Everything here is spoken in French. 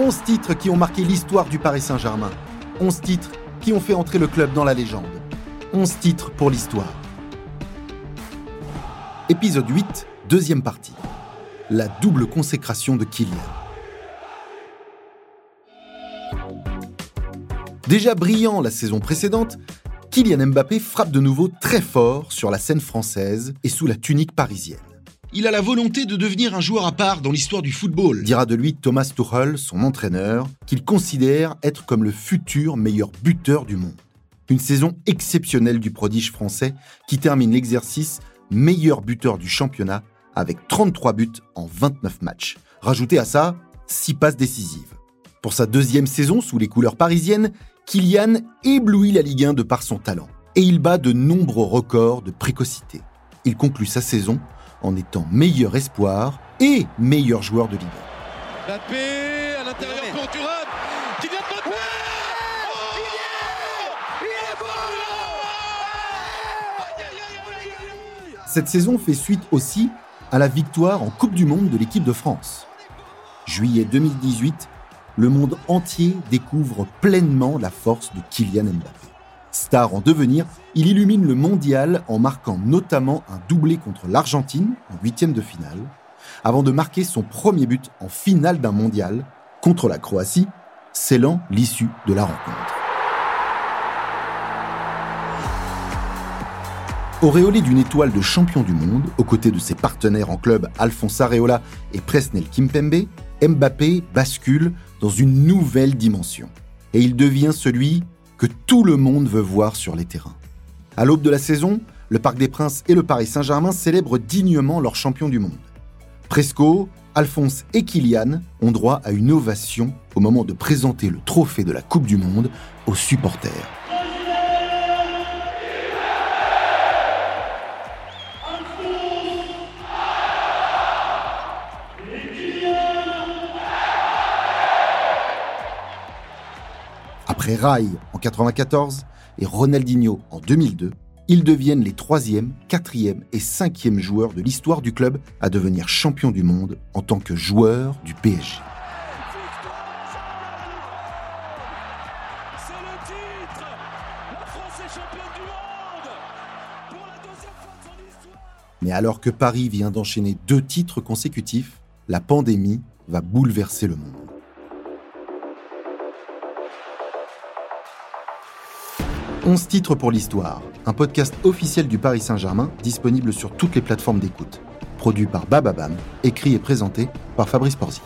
11 titres qui ont marqué l'histoire du Paris Saint-Germain. 11 titres qui ont fait entrer le club dans la légende. 11 titres pour l'histoire. Épisode 8, deuxième partie. La double consécration de Kylian. Déjà brillant la saison précédente, Kylian Mbappé frappe de nouveau très fort sur la scène française et sous la tunique parisienne. Il a la volonté de devenir un joueur à part dans l'histoire du football. Dira de lui Thomas Tuchel, son entraîneur, qu'il considère être comme le futur meilleur buteur du monde. Une saison exceptionnelle du prodige français qui termine l'exercice meilleur buteur du championnat avec 33 buts en 29 matchs. Rajoutez à ça 6 passes décisives. Pour sa deuxième saison sous les couleurs parisiennes, Kylian éblouit la Ligue 1 de par son talent. Et il bat de nombreux records de précocité. Il conclut sa saison en étant meilleur espoir et meilleur joueur de Ligue 1. Mbappé à l'intérieur pour Thuram. Kylian Mbappé oh Cette saison fait suite aussi à la victoire en Coupe du Monde de l'équipe de France. Juillet 2018, le monde entier découvre pleinement la force de Kylian Mbappé. Star en devenir, il illumine le mondial en marquant notamment un doublé contre l'Argentine en huitième de finale, avant de marquer son premier but en finale d'un mondial contre la Croatie, scellant l'issue de la rencontre. Auréolé d'une étoile de champion du monde, aux côtés de ses partenaires en club Alphonse Areola et Presnel Kimpembe, Mbappé bascule dans une nouvelle dimension. Et il devient celui que tout le monde veut voir sur les terrains. À l'aube de la saison, le Parc des Princes et le Paris Saint-Germain célèbrent dignement leur champion du monde. Presco, Alphonse et Kylian ont droit à une ovation au moment de présenter le trophée de la Coupe du Monde aux supporters. Après Rai en 1994 et Ronaldinho en 2002, ils deviennent les troisième, quatrième et cinquième joueurs de l'histoire du club à devenir champion du monde en tant que joueur du PSG. Mais alors que Paris vient d'enchaîner deux titres consécutifs, la pandémie va bouleverser le monde. 11 titres pour l'histoire, un podcast officiel du Paris Saint-Germain disponible sur toutes les plateformes d'écoute. Produit par Bababam, écrit et présenté par Fabrice Porzic.